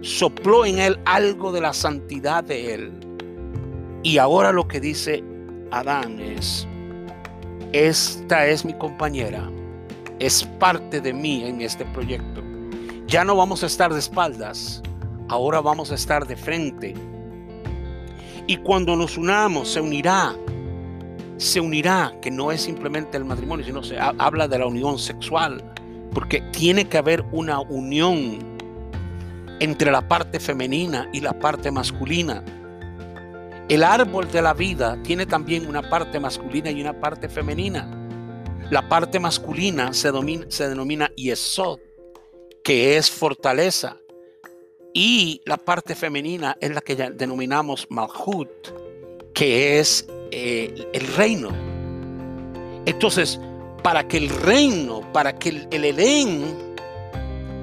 Sopló en él algo de la santidad de él. Y ahora lo que dice Adán es, esta es mi compañera, es parte de mí en este proyecto. Ya no vamos a estar de espaldas, ahora vamos a estar de frente. Y cuando nos unamos, se unirá, se unirá, que no es simplemente el matrimonio, sino se habla de la unión sexual, porque tiene que haber una unión entre la parte femenina y la parte masculina. El árbol de la vida tiene también una parte masculina y una parte femenina. La parte masculina se, se denomina Yesod, que es fortaleza, y la parte femenina es la que ya denominamos Malhut, que es eh, el reino. Entonces, para que el reino, para que el, el Edén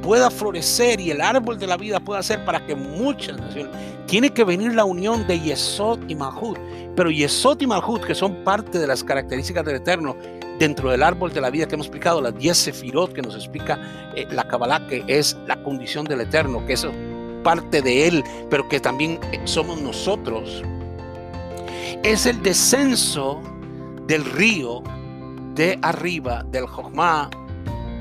pueda florecer y el árbol de la vida pueda ser para que muchas naciones, tiene que venir la unión de Yesod y Malhut. Pero Yesod y Malhut, que son parte de las características del Eterno, dentro del árbol de la vida que hemos explicado, las 10 sefirot que nos explica eh, la Kabbalah, que es la condición del Eterno, que eso parte de Él, pero que también somos nosotros. Es el descenso del río de arriba, del Jochma,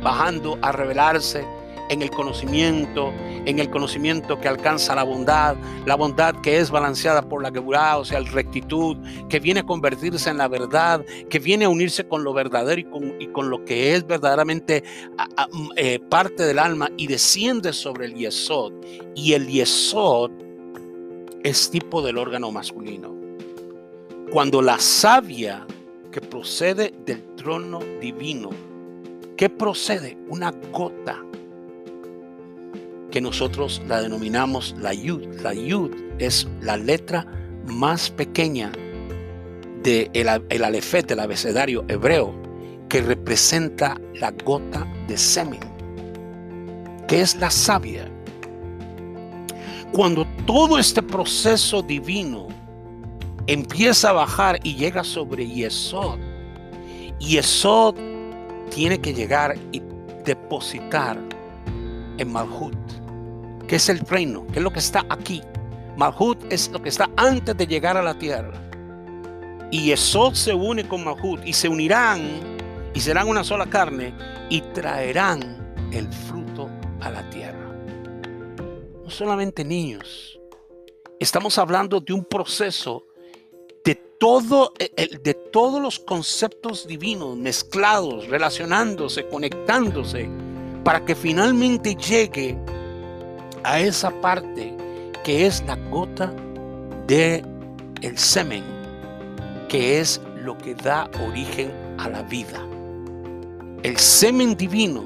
bajando a revelarse en el conocimiento, en el conocimiento que alcanza la bondad, la bondad que es balanceada por la Geburah, o sea, la rectitud, que viene a convertirse en la verdad, que viene a unirse con lo verdadero y con, y con lo que es verdaderamente mm, eh, parte del alma y desciende sobre el Yesod. Y el Yesod es tipo del órgano masculino. Cuando la savia que procede del trono divino, ¿qué procede? Una gota que nosotros la denominamos la yud. La yud es la letra más pequeña del de el alefet, del abecedario hebreo, que representa la gota de semen, que es la savia. Cuando todo este proceso divino empieza a bajar y llega sobre Yesod, Yesod tiene que llegar y depositar en Malhut que es el reino, que es lo que está aquí. Malhut es lo que está antes de llegar a la tierra. Y Esod se une con Malhut y se unirán y serán una sola carne y traerán el fruto a la tierra. No solamente niños, estamos hablando de un proceso de todo eh, de todos los conceptos divinos mezclados, relacionándose, conectándose para que finalmente llegue a esa parte que es la gota de el semen, que es lo que da origen a la vida. El semen divino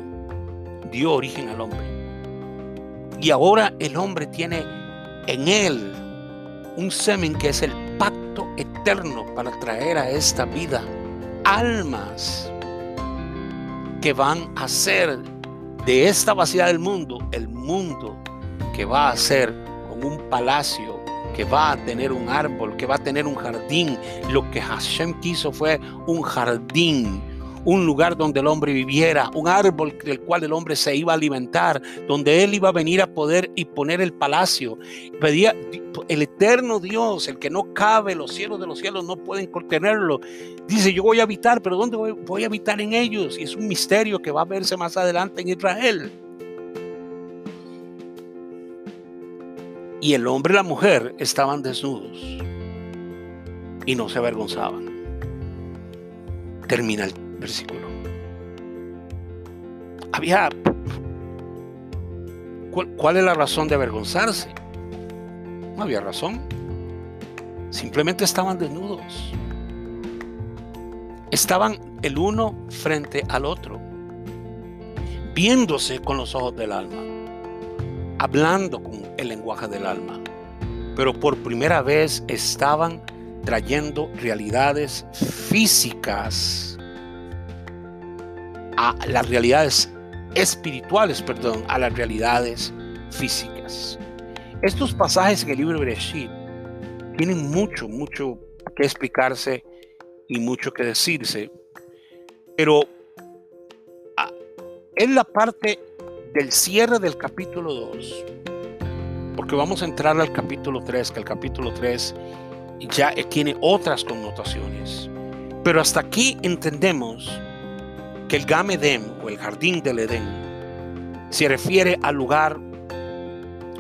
dio origen al hombre. Y ahora el hombre tiene en él un semen que es el pacto eterno para traer a esta vida almas que van a ser de esta vacía del mundo el mundo que va a ser con un palacio que va a tener un árbol, que va a tener un jardín. Lo que Hashem quiso fue un jardín un lugar donde el hombre viviera, un árbol del cual el hombre se iba a alimentar, donde él iba a venir a poder y poner el palacio. Pedía el eterno Dios, el que no cabe, los cielos de los cielos no pueden contenerlo. Dice, yo voy a habitar, pero ¿dónde voy, voy a habitar en ellos? Y es un misterio que va a verse más adelante en Israel. Y el hombre y la mujer estaban desnudos y no se avergonzaban. Termina el versículo. Había... ¿Cuál, es la razón de avergonzarse? No había razón. Simplemente estaban desnudos. Estaban el uno frente al otro, viéndose con los ojos del alma, hablando con el lenguaje del alma. Pero por primera vez estaban trayendo realidades físicas a las realidades espirituales, perdón, a las realidades físicas. Estos pasajes en el libro de Bereshit tienen mucho, mucho que explicarse y mucho que decirse, pero ah, en la parte del cierre del capítulo 2, porque vamos a entrar al capítulo 3, que el capítulo 3 ya tiene otras connotaciones, pero hasta aquí entendemos que el Gamedem o el jardín del Edén se refiere al lugar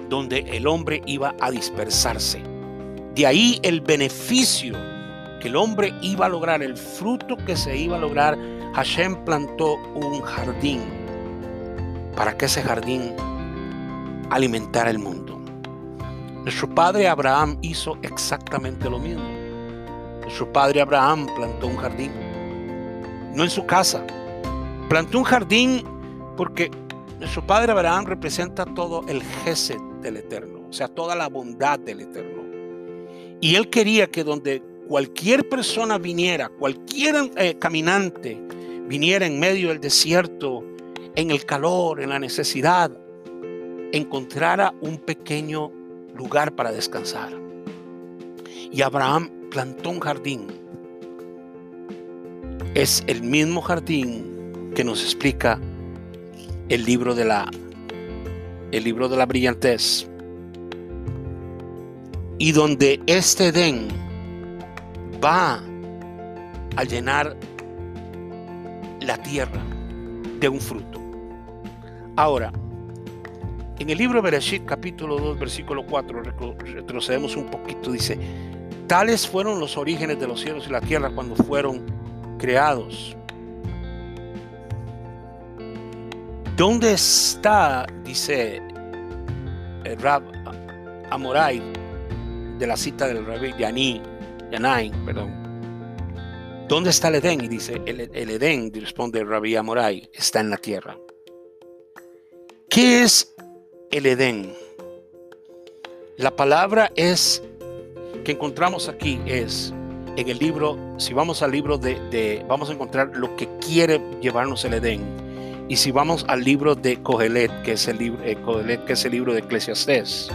donde el hombre iba a dispersarse. De ahí el beneficio que el hombre iba a lograr, el fruto que se iba a lograr. Hashem plantó un jardín para que ese jardín alimentara el mundo. Nuestro padre Abraham hizo exactamente lo mismo. Nuestro padre Abraham plantó un jardín, no en su casa, Plantó un jardín porque nuestro padre Abraham representa todo el Gesed del Eterno, o sea, toda la bondad del Eterno. Y él quería que donde cualquier persona viniera, cualquier eh, caminante viniera en medio del desierto, en el calor, en la necesidad, encontrara un pequeño lugar para descansar. Y Abraham plantó un jardín. Es el mismo jardín que nos explica el libro de la el libro de la brillantez y donde este Edén va a llenar la tierra de un fruto. Ahora, en el libro de Bereshit capítulo 2 versículo 4 retrocedemos un poquito, dice, tales fueron los orígenes de los cielos y la tierra cuando fueron creados ¿Dónde está, dice el Rab Amorai, de la cita del Rabbi Yaní, Yanai, perdón? ¿Dónde está el Edén? Y dice, el, Edén, responde el Rabbi Amorai, está en la tierra. ¿Qué es el Edén? La palabra es que encontramos aquí es en el libro, si vamos al libro de, vamos a encontrar lo que quiere llevarnos el Edén y si vamos al libro de Cogelet, que es el libro, eh, que es el libro de Eclesiastés,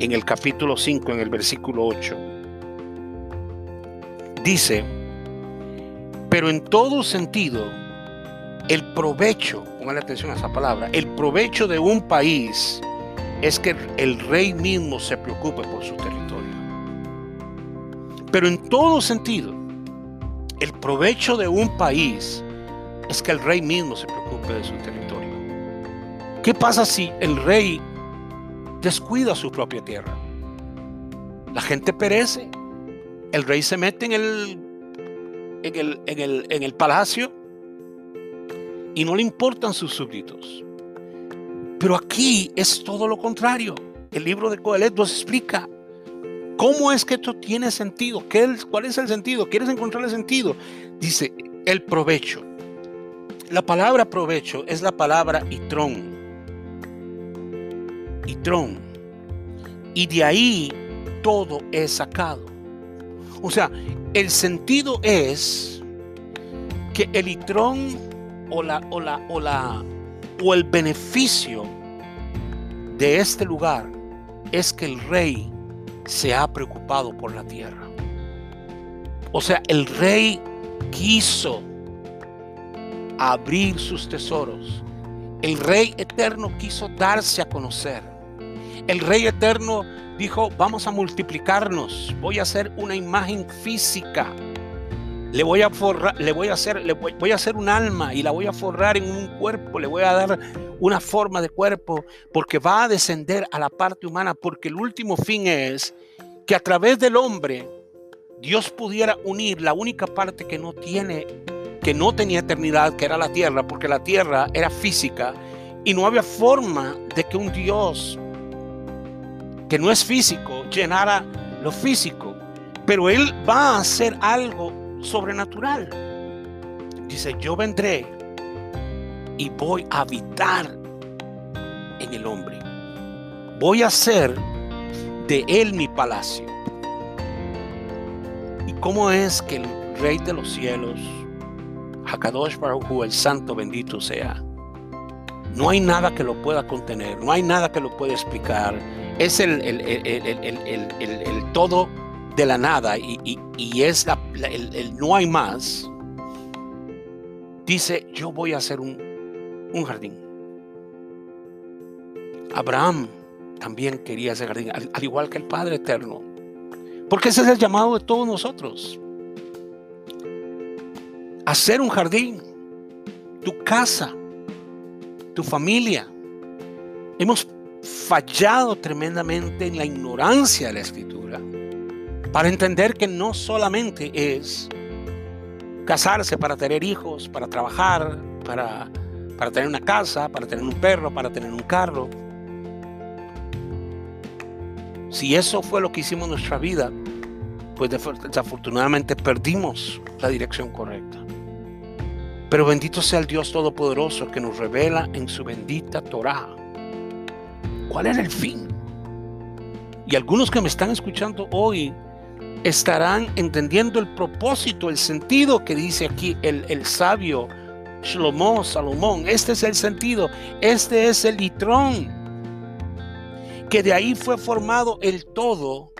en el capítulo 5, en el versículo 8, dice, pero en todo sentido, el provecho, pongan atención a esa palabra, el provecho de un país es que el rey mismo se preocupe por su territorio. Pero en todo sentido, el provecho de un país es que el rey mismo se preocupe de su territorio. ¿Qué pasa si el rey descuida su propia tierra? La gente perece. El rey se mete en el, en el, en el, en el palacio y no le importan sus súbditos. Pero aquí es todo lo contrario. El libro de Coelet nos explica cómo es que esto tiene sentido. ¿Qué ¿Cuál es el sentido? ¿Quieres encontrar el sentido? Dice, el provecho. La palabra provecho es la palabra itrón. Itrón. Y de ahí todo es sacado. O sea, el sentido es que el itrón o la o la o la o el beneficio de este lugar es que el rey se ha preocupado por la tierra. O sea, el rey quiso abrir sus tesoros. El rey eterno quiso darse a conocer. El rey eterno dijo, vamos a multiplicarnos, voy a hacer una imagen física. Le voy a forrar, le voy a hacer, voy, a hacer un alma y la voy a forrar en un cuerpo, le voy a dar una forma de cuerpo, porque va a descender a la parte humana, porque el último fin es que a través del hombre Dios pudiera unir la única parte que no tiene, que no tenía eternidad, que era la tierra, porque la tierra era física y no había forma de que un Dios que no es físico llenara lo físico, pero Él va a hacer algo sobrenatural. Dice, yo vendré y voy a habitar en el hombre. Voy a hacer de él mi palacio. ¿Y cómo es que el Rey de los cielos, Hakadosh Baruch el Santo bendito sea, no hay nada que lo pueda contener, no hay nada que lo pueda explicar. Es el, el, todo de la nada y, es el, no hay más. Dice, yo voy a hacer un, un jardín. Abraham también quería ese jardín, al, igual que el Padre Eterno. Porque ese es el llamado de todos nosotros. Hacer un jardín, tu casa, tu familia. Hemos fallado tremendamente en la ignorancia de la escritura para entender que no solamente es casarse para tener hijos, para trabajar, para, para tener una casa, para tener un perro, para tener un carro. Si eso fue lo que hicimos en nuestra vida, pues desafortunadamente perdimos la dirección correcta. Pero bendito sea el Dios Todopoderoso que nos revela en su bendita Torah cuál era el fin. Y algunos que me están escuchando hoy estarán entendiendo el propósito, el sentido que dice aquí el, el sabio Shlomo, Salomón. Este es el sentido, este es el litrón que de ahí fue formado el todo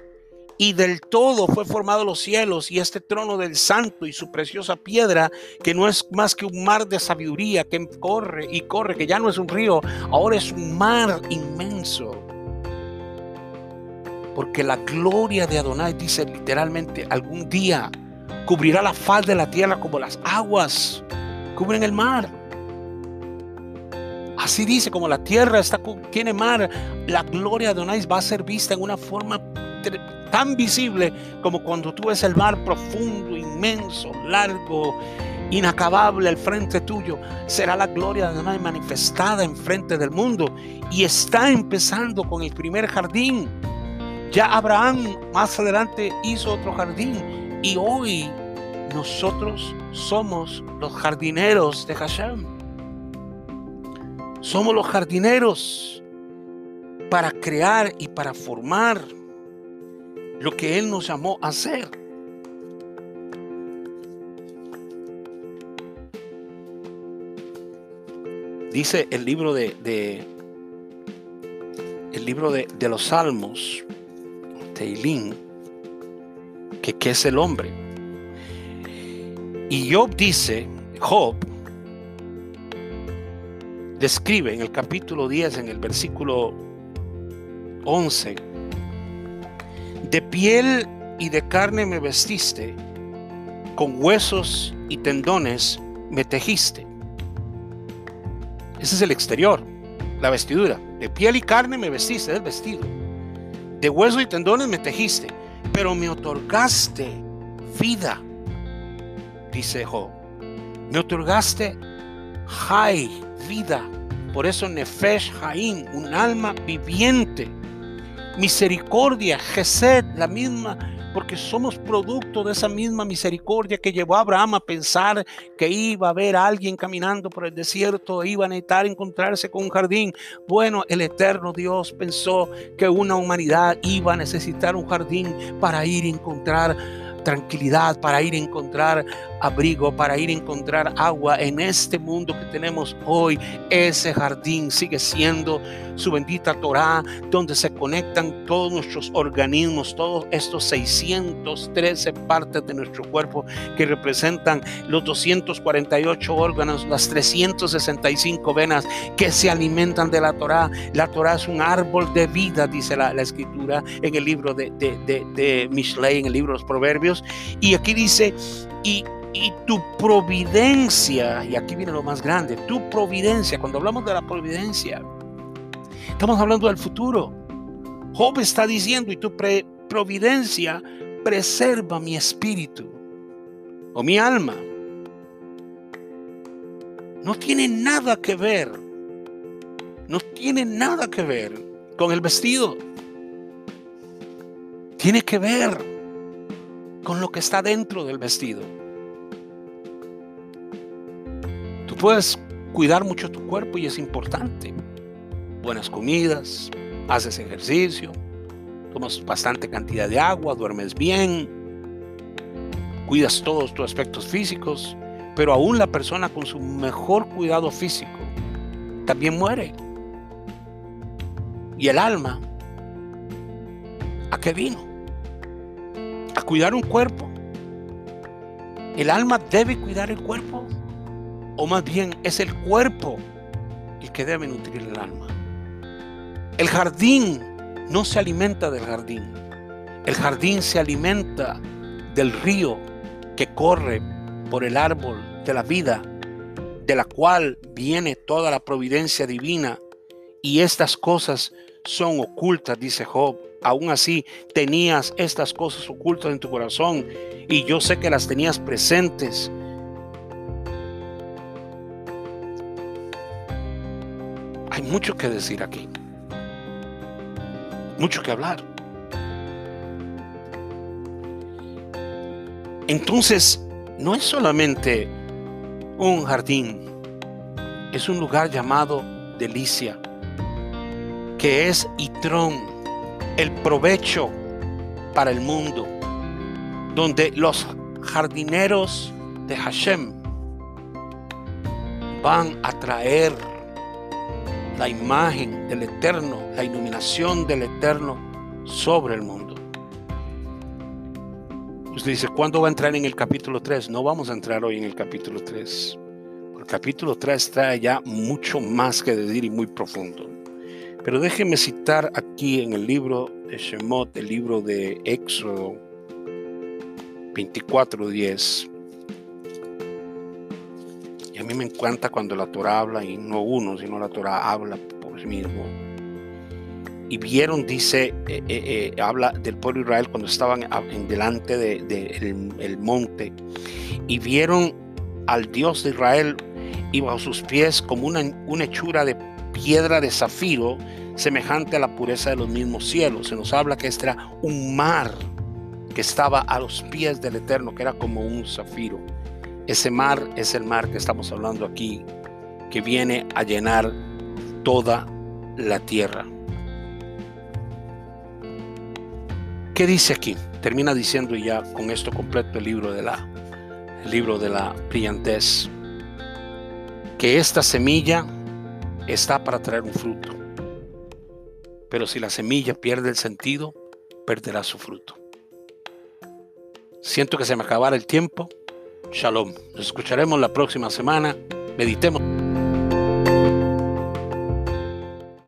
y del todo fue formado los cielos y este trono del santo y su preciosa piedra, que no es más que un mar de sabiduría que corre y corre, que ya no es un río, ahora es un mar inmenso. Porque la gloria de Adonai dice literalmente, algún día cubrirá la faz de la tierra como las aguas cubren el mar. Así dice, como la tierra está, tiene mar, la gloria de Adonai va a ser vista en una forma tan visible como cuando tú ves el mar profundo, inmenso, largo, inacabable al frente tuyo. Será la gloria de Adonai manifestada en frente del mundo. Y está empezando con el primer jardín. Ya Abraham más adelante hizo otro jardín. Y hoy nosotros somos los jardineros de Hashem. Somos los jardineros para crear y para formar lo que Él nos llamó a hacer. Dice el libro de, el libro de, los Salmos, Teilín, que qué es el hombre. Y Job dice, Job describe en el capítulo 10, en el versículo 11, de piel y de carne me vestiste, con huesos y tendones me tejiste. Ese es el exterior, la vestidura. De piel y carne me vestiste, es el vestido. De hueso y tendones me tejiste, pero me otorgaste vida, dice Job. Me otorgaste Hay, vida. Por eso Nefesh Haim, un alma viviente. Misericordia, Gesed, la misma porque somos producto de esa misma misericordia que llevó a Abraham a pensar que iba a haber alguien caminando por el desierto, iba a necesitar encontrarse con un jardín. Bueno, el eterno Dios pensó que una humanidad iba a necesitar un jardín para ir a encontrar tranquilidad, para ir a encontrar abrigo, para ir a encontrar agua en este mundo que tenemos hoy. Ese jardín sigue siendo su bendita Torah, donde se conectan todos nuestros organismos, todos estos 613 partes de nuestro cuerpo que representan los 248 órganos, las 365 venas que se alimentan de la Torah. La Torah es un árbol de vida, dice la, escritura en el libro de, de, de, de Mishlei, en el libro de los Proverbios. Y aquí dice, y y tu providencia, y aquí viene lo más grande, tu providencia, cuando hablamos de la providencia, estamos hablando del futuro. Job está diciendo, y tu providencia preserva mi espíritu o mi alma. No tiene nada que ver, no tiene nada que ver con el vestido. Tiene que ver con lo que está dentro del vestido. puedes cuidar mucho tu cuerpo y es importante. Buenas comidas, haces ejercicio, tomas bastante cantidad de agua, duermes bien, cuidas todos tus aspectos físicos, pero aún la persona con su mejor cuidado físico también muere. Y el alma, ¿a qué vino? A cuidar un cuerpo. El alma debe cuidar el cuerpo o más bien es el cuerpo el que debe nutrir el alma. El jardín no se alimenta del jardín. El jardín se alimenta del río que corre por el árbol de la vida, de la cual viene toda la providencia divina. Y estas cosas son ocultas, dice Job. Aún así tenías estas cosas ocultas en tu corazón y yo sé que las tenías presentes Hay mucho que decir aquí. Mucho que hablar. Entonces, no es solamente un jardín, es un lugar llamado delicia, que es Itrón, el provecho para el mundo, donde los jardineros de Hashem van a traer la imagen del Eterno, la iluminación del Eterno sobre el mundo. Usted dice, ¿cuándo va a entrar en el capítulo 3? No vamos a entrar hoy en el capítulo 3. El capítulo 3 trae ya mucho más que decir y muy profundo. Pero déjeme citar aquí en el libro de Shemot, el libro de Éxodo 24:10 a mí me encanta cuando la Torah habla, y no uno, sino la Torah habla por sí mismo. Y vieron, dice, eh, eh, eh, habla del pueblo de Israel cuando estaban en delante del de, el monte, y vieron al Dios de Israel y bajo sus pies como una, una hechura de piedra de zafiro, semejante a la pureza de los mismos cielos. Se nos habla que este era un mar que estaba a los pies del Eterno, que era como un zafiro. Ese mar es el mar que estamos hablando aquí, que viene a llenar toda la tierra. ¿Qué dice aquí? Termina diciendo ya con esto completo el libro de la, el libro de la brillantez, que esta semilla está para traer un fruto. Pero si la semilla pierde el sentido, perderá su fruto. Siento que se me acabará el tiempo. Shalom. Nos escucharemos la próxima semana. Meditemos.